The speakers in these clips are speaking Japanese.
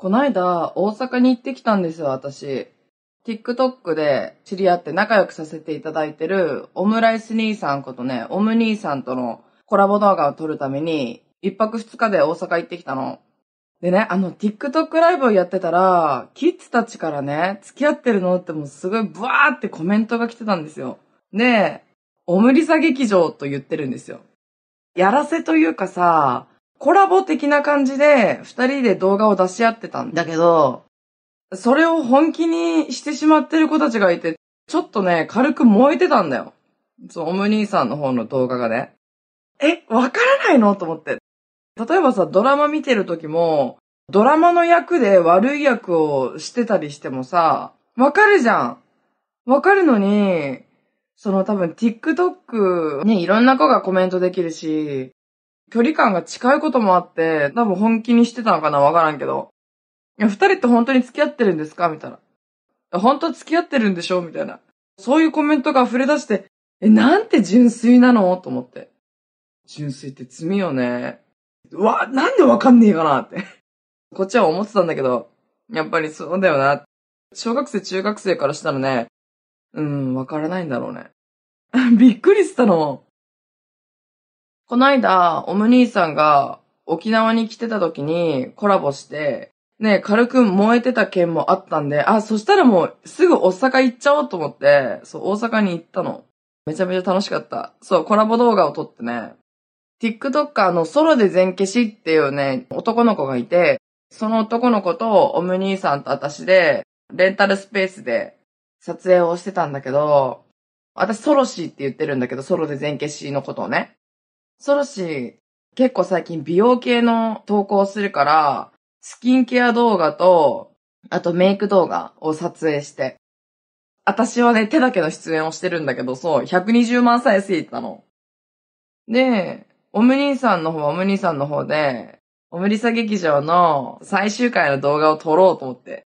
こないだ、大阪に行ってきたんですよ、私。TikTok で知り合って仲良くさせていただいてる、オムライス兄さんことね、オム兄さんとのコラボ動画を撮るために、一泊二日で大阪行ってきたの。でね、あの、TikTok ライブをやってたら、キッズたちからね、付き合ってるのってもうすごいブワーってコメントが来てたんですよ。で、オムリサ劇場と言ってるんですよ。やらせというかさ、コラボ的な感じで二人で動画を出し合ってたんだけど、それを本気にしてしまってる子たちがいて、ちょっとね、軽く燃えてたんだよ。そう、オム兄さんの方の動画がね。え、わからないの？と思って。例えばさ、ドラマ見てる時も、ドラマの役で悪い役をしてたりしてもさ、わかるじゃん。わかるのに、その多分 TikTok にいろんな子がコメントできるし、距離感が近いこともあって、多分本気にしてたのかなわからんけど。いや、二人って本当に付き合ってるんですか？みたいな。本当付き合ってるんでしょ？みたいな。そういうコメントが溢れ出して、え、なんて純粋なの？と思って。純粋って罪よね。うわ、なんでわかんねえかな？って。こっちは思ってたんだけど、やっぱりそうだよな。小学生、中学生からしたらね、うん、わからないんだろうね。びっくりしたの。この間、オム兄さんが沖縄に来てた時にコラボして、ね、軽く燃えてた件もあったんで、あ、そしたらもうすぐ大阪行っちゃおうと思って、そう、大阪に行ったの。めちゃめちゃ楽しかった。そう、コラボ動画を撮ってね、TikToker のソロで全消しっていうね、男の子がいて、その男の子とオム兄さんと私で、レンタルスペースで撮影をしてたんだけど、私ソロシーって言ってるんだけど、ソロで全消しのことをね。ソロシー、結構最近美容系の投稿するから、スキンケア動画と、あとメイク動画を撮影して。私はね、手だけの出演をしてるんだけど、そう、120万再生いったの。で、オムニーさんの方はオムニーさんの方で、オムリサ劇場の最終回の動画を撮ろうと思って。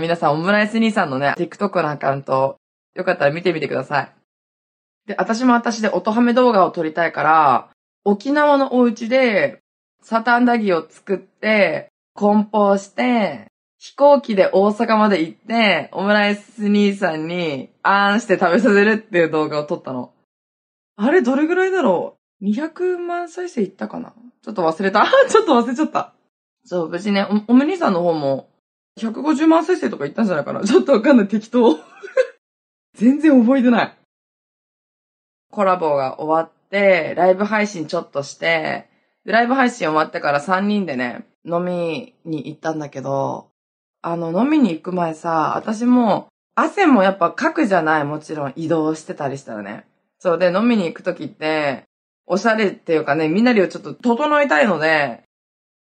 皆さん、オムライス兄さんのね、TikTok のアカウント、よかったら見てみてください。で、私も私で音ハメ動画を撮りたいから、沖縄のお家で、サタンダギを作って、梱包して、飛行機で大阪まで行って、オムライス兄さんに、あーんして食べさせるっていう動画を撮ったの。あれ、どれぐらいだろう ?200 万再生いったかな？ちょっと忘れた。ちょっと忘れちゃった。そう、無事ね、お、おむ兄さんの方も、150万再生とかいったんじゃないかな？ちょっとわかんない、適当。全然覚えてない。コラボが終わっ、ライブ配信ちょっとして、ライブ配信終わってから3人でね、飲みに行ったんだけど、あの、飲みに行く前さ、私も、汗もやっぱかくじゃない、もちろん移動してたりしたらね。そうで、飲みに行くときって、おしゃれっていうかね、みんなりをちょっと整いたいので、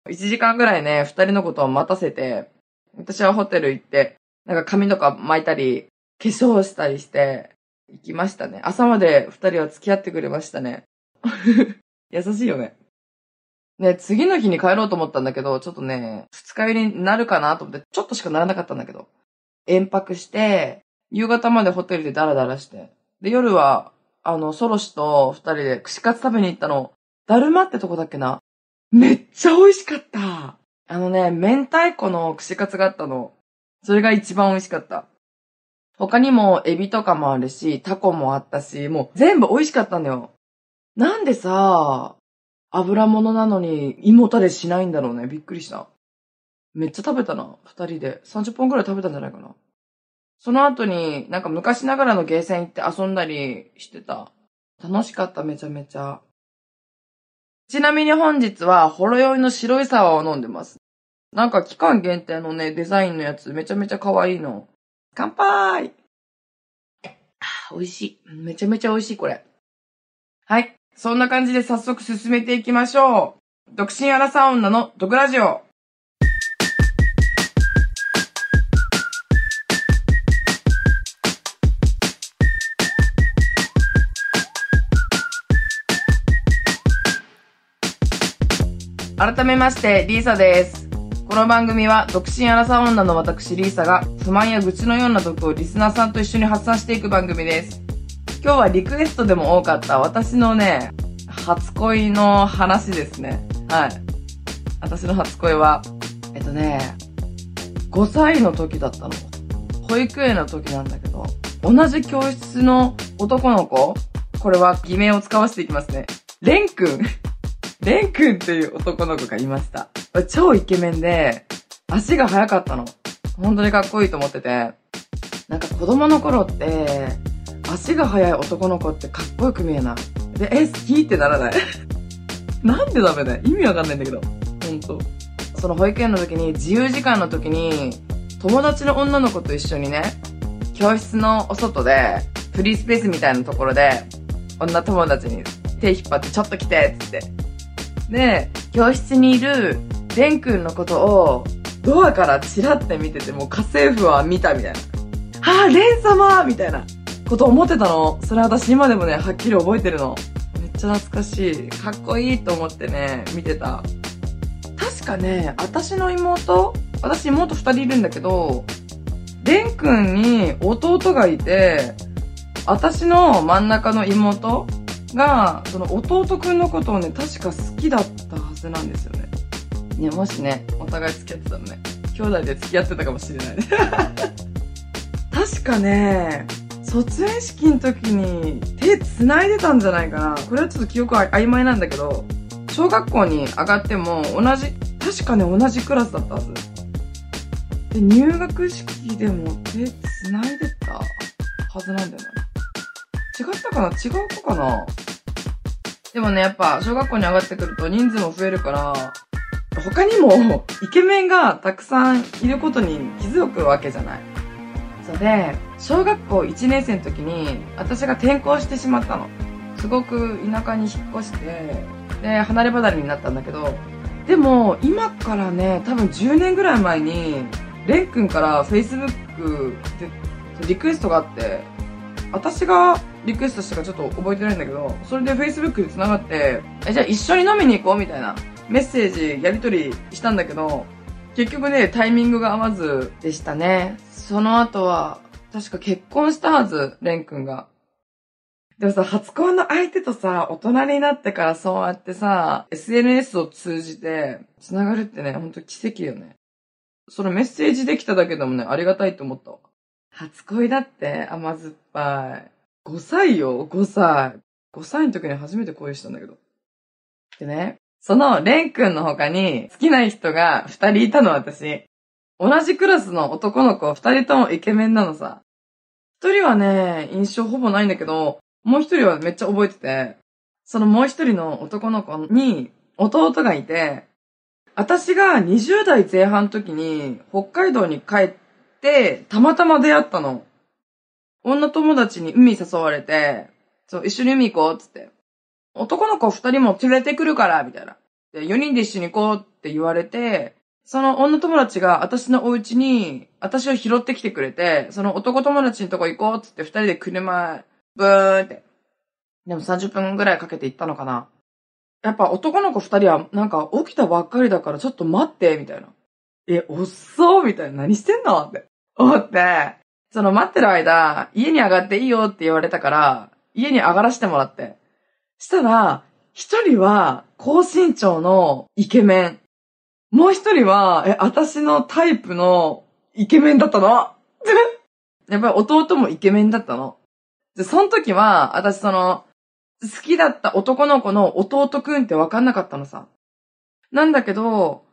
1時間ぐらいね、二人のことを待たせて、私はホテル行って、なんか髪とか巻いたり、化粧したりして、行きましたね。朝まで二人は付き合ってくれましたね。優しいよね。ね、次の日に帰ろうと思ったんだけど、ちょっとね、二日酔いになるかなと思って、ちょっとしかならなかったんだけど。遠泊して、夕方までホテルでダラダラして。で、夜は、あの、ソロシと二人で串カツ食べに行ったの。だるまってとこだっけな。めっちゃ美味しかった。あのね、明太子の串カツがあったの。それが一番美味しかった。他にもエビとかもあるし、タコもあったし、もう全部美味しかったんだよ。なんでさ、油物なのに胃もたれしないんだろうね。びっくりした。めっちゃ食べたな。二人で。30本くらい食べたんじゃないかな。その後になんか昔ながらのゲーセン行って遊んだりしてた。楽しかった、めちゃめちゃ。ちなみに本日は、ほろ酔いの白いサワーを飲んでます。なんか期間限定のね、デザインのやつめちゃめちゃ可愛いの。乾杯美味しい。めちゃめちゃ美味しい、これ。はい。そんな感じで早速進めていきましょう。独身アラサー女の毒ラジオ。改めまして、リーサです。この番組は独身アラサー女の私リーサが不満や愚痴のような毒をリスナーさんと一緒に発散していく番組です。今日はリクエストでも多かった私のね、初恋の話ですね。はい。私の初恋は、えっとね、5歳の時だったの。保育園の時なんだけど、同じ教室の男の子、これは偽名を使わせていきますね。レン君。レン君っていう男の子がいました。超イケメンで、足が速かったの。本当にかっこいいと思ってて。なんか子供の頃って、足が速い男の子ってかっこよく見えない。で、え、好きってならない なんでダメだよ。意味わかんないんだけど。ほんと。その保育園の時に、自由時間の時に、友達の女の子と一緒にね、教室のお外で、フリースペースみたいなところで、女友達に手引っ張ってちょっと来てっ、つって。で、教室にいる、レン君のことを、ドアからチラって見てて、もう家政婦は見たみたいな。はぁ、レン様みたいなこと思ってたの。それ私今でもね、はっきり覚えてるの。めっちゃ懐かしい。かっこいいと思ってね、見てた。確かね、私の妹私妹二人いるんだけど、レン君に弟がいて、私の真ん中の妹が、その弟くんのことをね、確か好きだったはずなんですよね。ね、もしね、お互い付き合ってたのね、兄弟で付き合ってたかもしれない。確かね、卒園式の時に手繋いでたんじゃないかな。これはちょっと記憶曖昧なんだけど、小学校に上がっても同じ、確かね、同じクラスだったはず。で、入学式でも手繋いでたはずなんだよな。違ったかな？違う子かな？でもね、やっぱ、小学校に上がってくると人数も増えるから、他にもイケメンがたくさんいることに気づくわけじゃない。そうで、小学校1年生の時に私が転校してしまったの。すごく田舎に引っ越して、で、離れ離れになったんだけど、でも、今からね、多分10年ぐらい前に、レン君から Facebook でリクエストがあって、私がリクエストしたかちょっと覚えてないんだけど、それで Facebook で繋がって、え、じゃあ一緒に飲みに行こうみたいなメッセージやり取りしたんだけど、結局ね、タイミングが合わずでしたね。その後は、確か結婚したはず、レン君が。でもさ、初恋の相手とさ、大人になってからそうやってさ、SNS を通じて繋がるってね、ほんと奇跡よね。そのメッセージできただけでもね、ありがたいと思ったわ。初恋だって甘酸っぱい。5歳よ、5歳。5歳の時に初めて恋したんだけど。でね、そのレン君の他に好きな人が2人いたの私。同じクラスの男の子2人ともイケメンなのさ。1人はね、印象ほぼないんだけど、もう一人はめっちゃ覚えてて、そのもう一人の男の子に弟がいて、私が20代前半の時に北海道に帰ってたまたま出会ったの。女友達に海誘われて、そう、一緒に海行こうっつって。男の子二人も連れてくるから、みたいな。で、4人で一緒に行こうって言われて、その女友達が私のお家に、私を拾ってきてくれて、その男友達のとこ行こうっつって二人で車ブーって。でも30分ぐらいかけて行ったのかな。やっぱ男の子二人はなんか起きたばっかりだからちょっと待って、みたいな。え、おっそうみたいな。何してんのって思って、その待ってる間、家に上がっていいよって言われたから、家に上がらせてもらって。したら、一人は高身長のイケメン。もう一人は、え、私のタイプのイケメンだったの？やっぱり弟もイケメンだったの。で、その時は、私その、好きだった男の子の弟くんってわかんなかったのさ。なんだけど、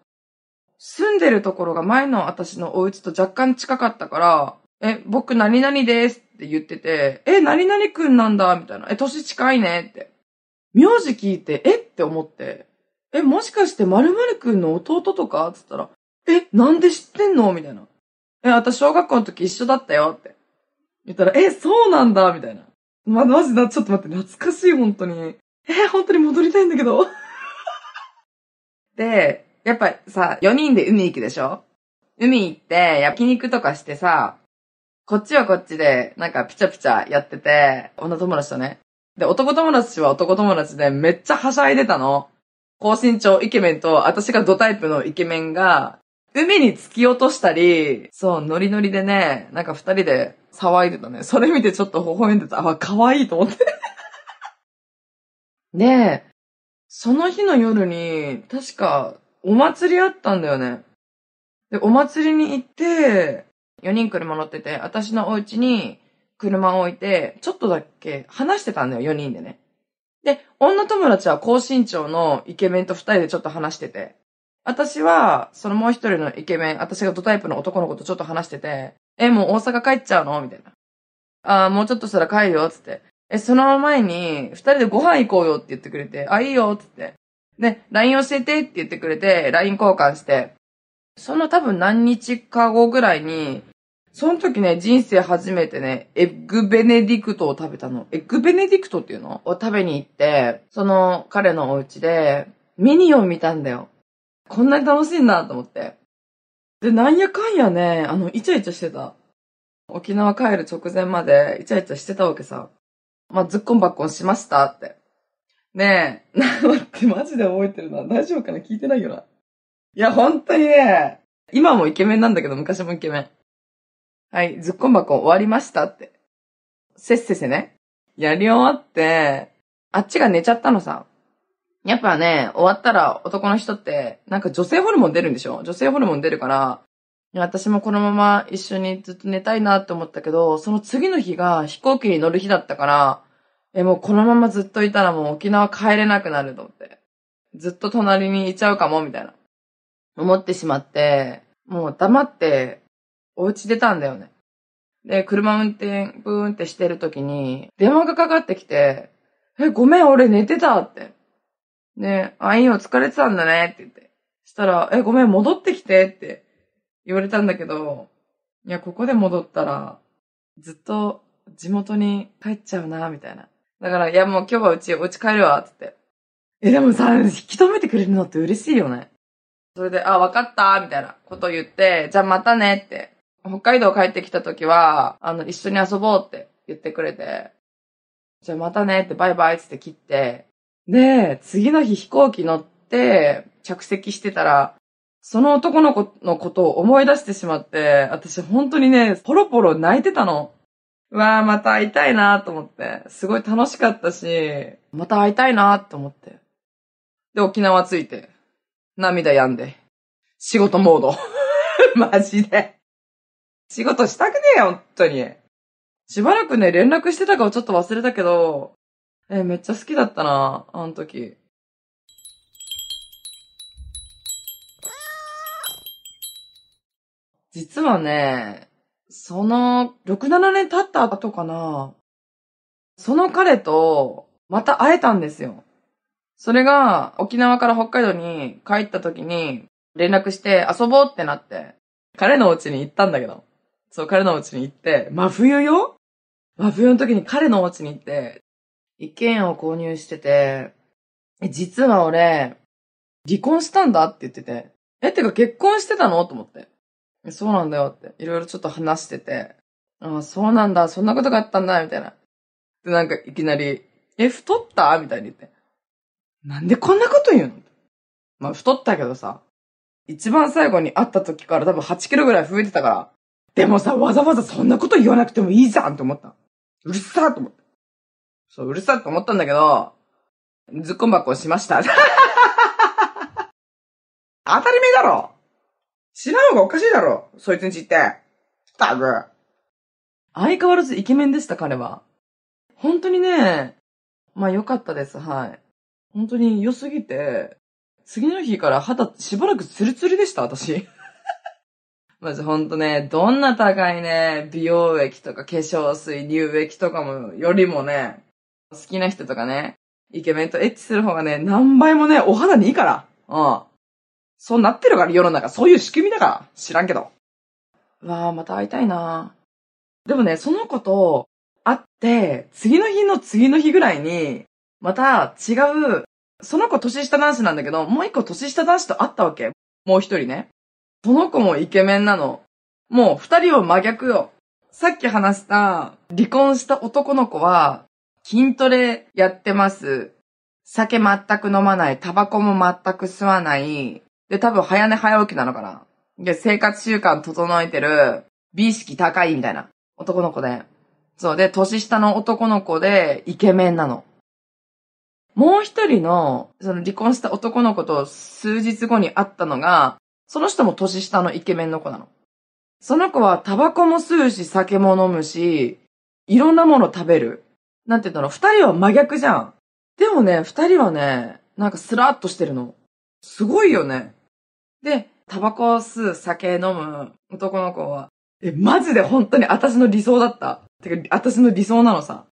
住んでるところが前の私のお家と若干近かったから、え、僕何々ですって言ってて、え、何々くんなんだみたいな。え、年近いねって。名字聞いて、え？って思って、え、もしかして〇〇くんの弟とか？つったら、え、なんで知ってんの？みたいな。え、私小学校の時一緒だったよって。言ったら、え、そうなんだみたいな。ま、マジだ、ちょっと待って、懐かしい、本当に。え、本当に戻りたいんだけど。で、やっぱさ、4人で海行くでしょ？海行って、焼肉とかしてさ、こっちはこっちで、なんかピチャピチャやってて、女友達とね。で、男友達は男友達でめっちゃはしゃいでたの。高身長イケメンと、私がドタイプのイケメンが、海に突き落としたり、そう、ノリノリでね、なんか二人で騒いでたね。それ見てちょっと微笑んでた。あ、可愛いと思って。で、その日の夜に、確か、お祭りあったんだよね。で、お祭りに行って、4人車乗ってて、私のお家に車を置いて、ちょっとだけ話してたんだよ、4人でね。で、女友達は高身長のイケメンと2人でちょっと話してて、私は、そのもう一人のイケメン、私がドタイプの男の子とちょっと話してて、え、もう大阪帰っちゃうの？みたいな。あーもうちょっとしたら帰るよ、つって。え、その前に、二人でご飯行こうよって言ってくれて、あ、いいよ、つって。で、LINE 教えてって言ってくれて、LINE 交換して、その多分何日か後ぐらいに、その時ね、人生初めてね、エッグベネディクトを食べたの。エッグベネディクトっていうの？を食べに行って、その彼のお家で、ミニオン見たんだよ。こんなに楽しいんだと思って。で、なんやかんやね、あの、イチャイチャしてた。沖縄帰る直前までイチャイチャしてたわけさ。まあ、ズッコンバッコンしましたって。ねえ、な、待って、マジで覚えてるな。大丈夫かな？聞いてないよな。いや、本当にね、今もイケメンなんだけど、昔もイケメン。はい、ズッコンバコ終わりましたって。せっせせね。やり終わって、あっちが寝ちゃったのさ。やっぱね、終わったら男の人って、なんか女性ホルモン出るんでしょ？女性ホルモン出るから、私もこのまま一緒にずっと寝たいなって思ったけど、その次の日が飛行機に乗る日だったから、え、もうこのままずっといたらもう沖縄帰れなくなると思って。ずっと隣にいちゃうかも、みたいな。思ってしまって、もう黙って、お家出たんだよね。で、車運転、ブーンってしてる時に、電話がかかってきて、え、ごめん、俺寝てたって。で、あ、いいよ、疲れてたんだねって言って。したら、え、ごめん、戻ってきてって言われたんだけど、いや、ここで戻ったら、ずっと地元に帰っちゃうな、みたいな。だから、いや、もう今日はうち、お家帰るわっ、つって。え、でもさ、引き止めてくれるのって嬉しいよね。それで、あ、わかった、みたいなこと言って、じゃあまたねって。北海道帰ってきた時は、あの、一緒に遊ぼうって言ってくれて、じゃあまたねってバイバイって切って、で、次の日飛行機乗って着席してたら、その男の子のことを思い出してしまって、私本当にね、ポロポロ泣いてたの。うわぁ、また会いたいなと思って。すごい楽しかったし、また会いたいなと思って。で、沖縄着いて、涙止んで、仕事モード。マジで。仕事したくねえよ、本当に。しばらくね、連絡してたかをちょっと忘れたけど、え、めっちゃ好きだったな、あの時。実はね、その、6、7年経った後かな、その彼と、また会えたんですよ。それが、沖縄から北海道に帰った時に、連絡して遊ぼうってなって、彼のお家に行ったんだけど。そう、彼のお家に行って、真冬よ？真冬の時に彼のお家に行って、一軒家を購入してて、え、実は俺、離婚したんだって言ってて、え、ってか結婚してたの？と思って。そうなんだよって、いろいろちょっと話してて、ああ、そうなんだ、そんなことがあったんだ、みたいな。で、なんかいきなり、え、太った？みたいに言って。なんでこんなこと言うの？まあ、太ったけどさ、一番最後に会った時から多分8キロぐらい増えてたから、でもさ、わざわざそんなこと言わなくてもいいじゃんって思った。うるさーと思って。そう、うるさって思ったんだけど、ずっこんばっこしました。当たり前だろ知らん方がおかしいだろそいつんちって。たぶ相変わらずイケメンでした、彼は。本当にね、まあ良かったです、はい。本当に良すぎて、次の日から肌しばらくツルツルでした、私。マジほんとね、どんな高いね、美容液とか化粧水、乳液とかも、よりもね、好きな人とかね、イケメンとエッチする方がね、何倍もね、お肌にいいから。うん。そうなってるから、世の中。そういう仕組みだから。知らんけど。わあまた会いたいなでもね、その子と会って、次の日の次の日ぐらいに、また違う、その子年下男子なんだけど、もう一個年下男子と会ったわけ。もう一人ね。その子もイケメンなの。もう二人は真逆よ。さっき話した離婚した男の子は筋トレやってます。酒全く飲まない。タバコも全く吸わない。で、多分早寝早起きなのかな。で、生活習慣整えてる。美意識高いみたいな男の子で。そう。で、年下の男の子でイケメンなの。もう一人の、その離婚した男の子と数日後に会ったのが、その人も年下のイケメンの子なの。その子はタバコも吸うし、酒も飲むし、いろんなもの食べる。なんて言うんだろう、二人は真逆じゃん。でもね、二人はね、なんかスラッとしてるの。すごいよね。で、タバコを吸う、酒飲む男の子は、え、マジで本当に私の理想だった。てか、私の理想なのさ。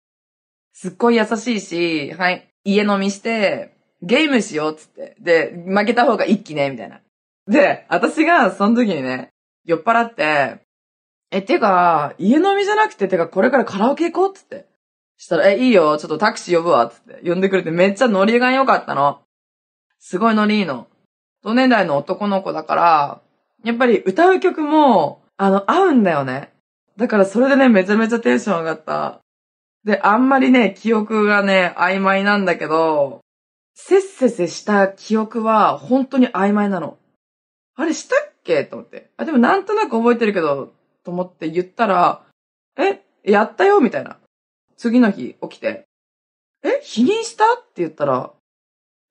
すっごい優しいし、はい、家飲みして、ゲームしようっつって。で、負けた方が一気ね、みたいな。で、私がその時にね、酔っ払って、え、てか、家飲みじゃなくて、てか、これからカラオケ行こうっつって。したら、え、いいよ、ちょっとタクシー呼ぶわ、つって。呼んでくれてめっちゃノリが良かったの。すごいノリいいの。同年代の男の子だから、やっぱり歌う曲も、あの、合うんだよね。だからそれでね、めちゃめちゃテンション上がった。で、あんまりね、記憶がね、曖昧なんだけど、せっせせした記憶は本当に曖昧なの。あれしたっけ？と思って。あ、でもなんとなく覚えてるけど、と思って言ったら、え、やったよみたいな。次の日起きて、え、否認した？って言ったら、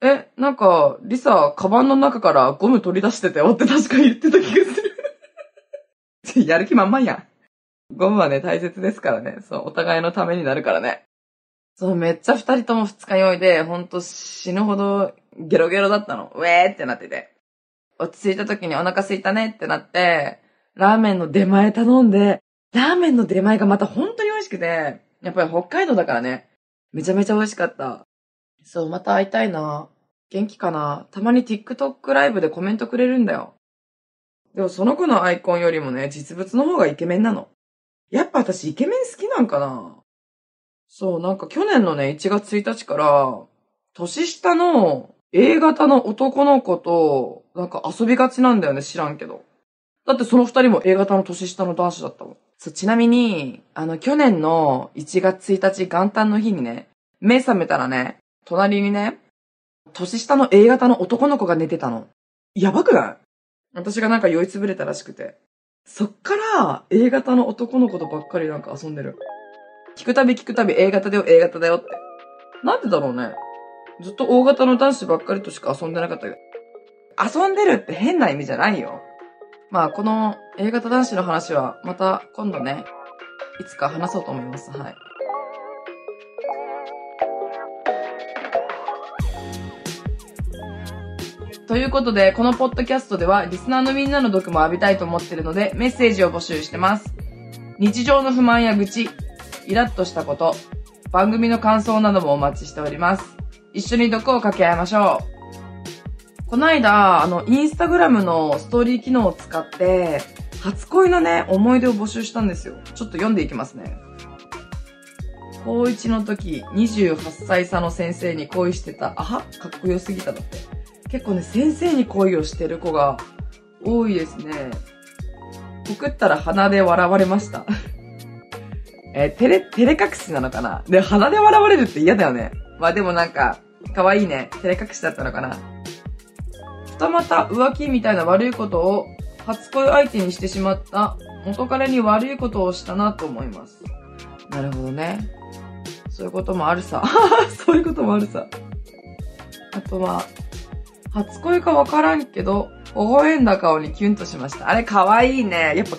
え、なんか、リサ、カバンの中からゴム取り出しててよって確か言ってた気がする。やる気満々やん。ゴムはね、大切ですからね。そう、お互いのためになるからね。そう、めっちゃ二人とも二日酔いで、ほんと死ぬほどゲロゲロだったの。ウェーってなってて。落ち着いた時にお腹空いたねってなって、ラーメンの出前頼んで、ラーメンの出前がまた本当に美味しくて、やっぱり北海道だからね、めちゃめちゃ美味しかった。そう、また会いたいな。元気かなたまに TikTok ライブでコメントくれるんだよ。でもその子のアイコンよりもね、実物の方がイケメンなの。やっぱ私イケメン好きなんかなそう、なんか去年のね、1月1日から、年下の A 型の男の子と、なんか遊びがちなんだよね、知らんけど。だってその二人も A 型の年下の男子だったもん。そう、ちなみに、あの、去年の1月1日元旦の日にね、目覚めたらね、隣にね、年下の A 型の男の子が寝てたの。やばくない？私がなんか酔いつぶれたらしくて。そっから A 型の男の子とばっかりなんか遊んでる。聞くたび聞くたび A 型だよ、A 型だよって。なんでだろうね？ずっと O 型の男子ばっかりとしか遊んでなかったけど。遊んでるって変な意味じゃないよ。まあ、この A 型男子の話はまた今度ね、いつか話そうと思います。はい。ということで、このポッドキャストでは、リスナーのみんなの毒も浴びたいと思ってるので、メッセージを募集してます。日常の不満や愚痴、イラッとしたこと、番組の感想などもお待ちしております。一緒に毒を掛け合いましょう。この間、あの、インスタグラムのストーリー機能を使って、初恋のね、思い出を募集したんですよ。ちょっと読んでいきますね。高1の時、28歳差の先生に恋してた。あはかっこよすぎただって。結構ね、先生に恋をしてる子が多いですね。告ったら鼻で笑われました。えー、照れ、照れ隠しなのかな？で、鼻で笑われるって嫌だよね。まあでもなんか、可愛いね。照れ隠しだったのかな。二股浮気みたいな悪いことを初恋相手にしてしまった元彼に悪いことをしたなと思います。なるほどね。そういうこともあるさ。そういうこともあるさ。あとは、初恋かわからんけど、微笑んだ顔にキュンとしました。あれ可愛いね。やっぱ、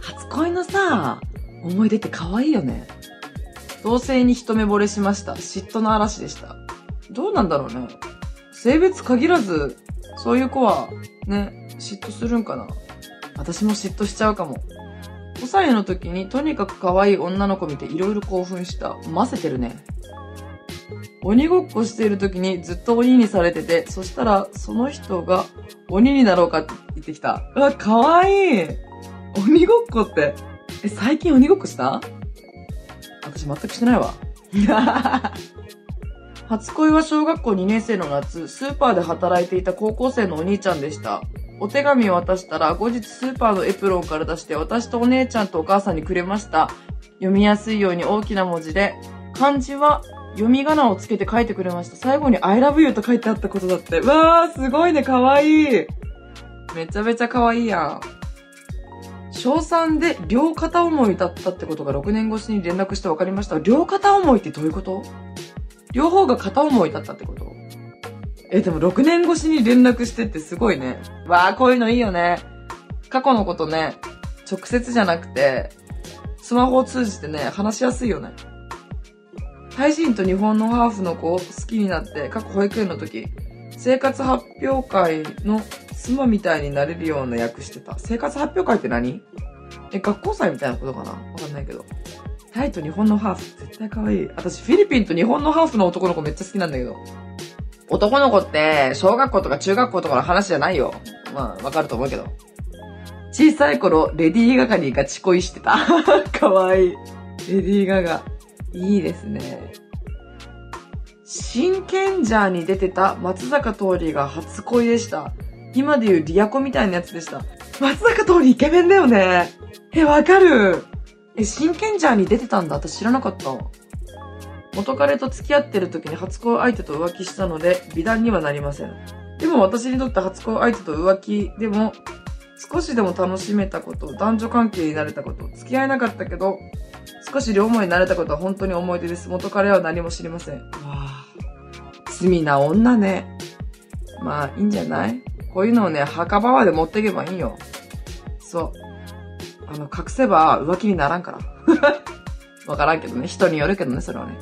初恋のさ、思い出って可愛いよね。同性に一目惚れしました。嫉妬の嵐でした。どうなんだろうね。性別限らず、そういう子は、ね、嫉妬するんかな。私も嫉妬しちゃうかも。5歳の時にとにかく可愛い女の子見ていろいろ興奮した。混ぜてるね。鬼ごっこしている時にずっと鬼にされてて、そしたらその人が鬼になろうかって言ってきた。うわ、かわいい。鬼ごっこって。え、最近鬼ごっこした？私全くしてないわ。初恋は小学校2年生の夏、スーパーで働いていた高校生のお兄ちゃんでした。お手紙を渡したら、後日スーパーのエプロンから出して、私とお姉ちゃんとお母さんにくれました。読みやすいように大きな文字で、漢字は読み仮名をつけて書いてくれました。最後に I love you と書いてあったことだって。うわー、すごいね、かわいい。めちゃめちゃかわいいやん。小3で両片思いだったってことが6年越しに連絡して分かりました。両片思いってどういうこと？両方が片思いだったってこと？え、でも6年越しに連絡してってすごいね。わあ、こういうのいいよね。過去のことね、直接じゃなくて、スマホを通じてね、話しやすいよね。タイ人と日本のハーフの子を好きになって、過去保育園の時、生活発表会の妻みたいになれるような役してた。生活発表会って何？え、学校祭みたいなことかな？わかんないけど。タイと日本のハーフ、絶対可愛い。私、フィリピンと日本のハーフの男の子めっちゃ好きなんだけど。男の子って、小学校とか中学校とかの話じゃないよ。まあ、わかると思うけど。小さい頃、レディー・ガガにガチ恋してた。かわいい。レディー・ガガ。いいですね。真剣ジャーに出てた松坂桃李が初恋でした。今で言うリアコみたいなやつでした。松坂桃李イケメンだよね。え、わかる。え、真剣ジャーに出てたんだ。私知らなかった。元彼と付き合ってる時に初恋相手と浮気したので、美談にはなりません。でも私にとって初恋相手と浮気でも、少しでも楽しめたこと、男女関係になれたこと、付き合えなかったけど、少し両思いになれたことは本当に思い出です。元彼は何も知りません。わあ、罪な女ね。まあ、いいんじゃない？こういうのをね、墓場まで持っていけばいいよ。そう。あの、隠せば浮気にならんから。わからんけどね。人によるけどね、それはね。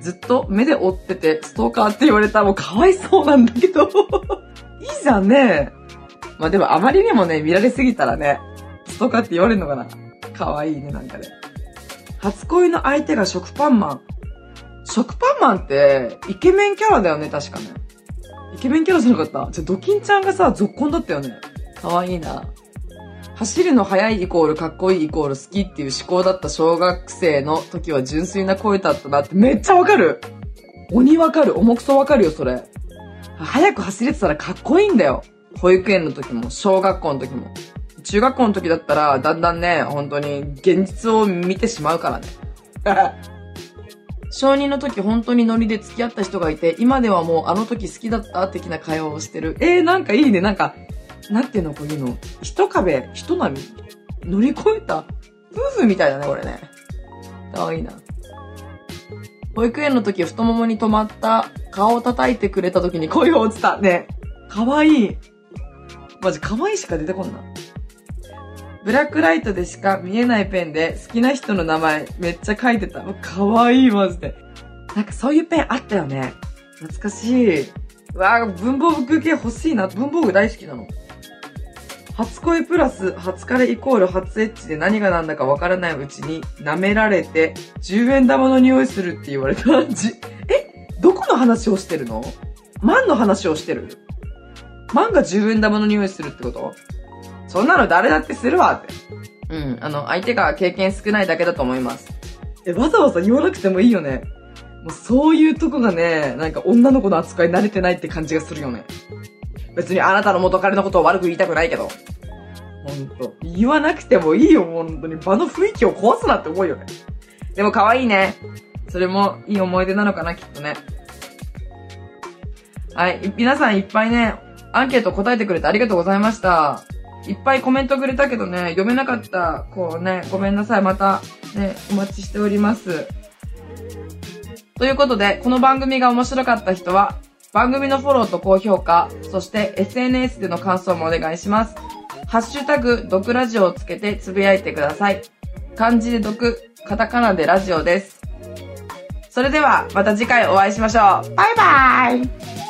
ずっと目で追ってて、ストーカーって言われたらもうかわいそうなんだけど。いいじゃんね。まあでもあまりにもね、見られすぎたらね、ストーカーって言われるのかな。かわいいね、なんかね。初恋の相手が食パンマン。食パンマンって、イケメンキャラだよね、確かね。イケメンキャラじゃなかった？じゃ、ドキンちゃんがさ、続婚だったよね。かわいいな。走るの速いイコールかっこいいイコール好きっていう思考だった小学生の時は純粋な声だったなってめっちゃわかる鬼わかる重くそわかるよ、それ。早く走れてたらかっこいいんだよ。保育園の時も、小学校の時も。中学校の時だったら、だんだんね、本当に現実を見てしまうからね。小2の時本当にノリで付き合った人がいて、今ではもうあの時好きだった的な会話をしてる。えー、なんかいいね。なんか、なんていうのこういうの。一壁、一波乗り越えた夫婦みたいだね、これね。かわいいな。保育園の時太ももに止まった顔を叩いてくれた時に声を落ちた。ね。かわいい。マジかわいいしか出てこんな。ブラックライトでしか見えないペンで好きな人の名前めっちゃ書いてた。かわいい、マジで。なんかそういうペンあったよね。懐かしい。うわぁ、文房具系欲しいな。文房具大好きなの。初恋プラス初彼イコール初エッチで何が何だかわからないうちに舐められて10円玉の匂いするって言われた感。じ、え？どこの話をしてるの？万の話をしてる？万が10円玉の匂いするってこと？そんなの誰だってするわって。うん。あの、相手が経験少ないだけだと思います。え、わざわざ言わなくてもいいよね。もうそういうとこがね、なんか女の子の扱い慣れてないって感じがするよね。別にあなたの元彼のことを悪く言いたくないけど。ほんと。言わなくてもいいよ、本当に。場の雰囲気を壊すなって思うよね。でも可愛いね。それもいい思い出なのかな、きっとね。はい。皆さんいっぱいね、アンケート答えてくれてありがとうございました。いっぱいコメントくれたけどね、読めなかった。こうね、ごめんなさい。また、ね、お待ちしております。ということで、この番組が面白かった人は、番組のフォローと高評価、そして SNS での感想もお願いします。ハッシュタグ、毒ラジオをつけてつぶやいてください。漢字で毒、カタカナでラジオです。それでは、また次回お会いしましょう。バイバーイ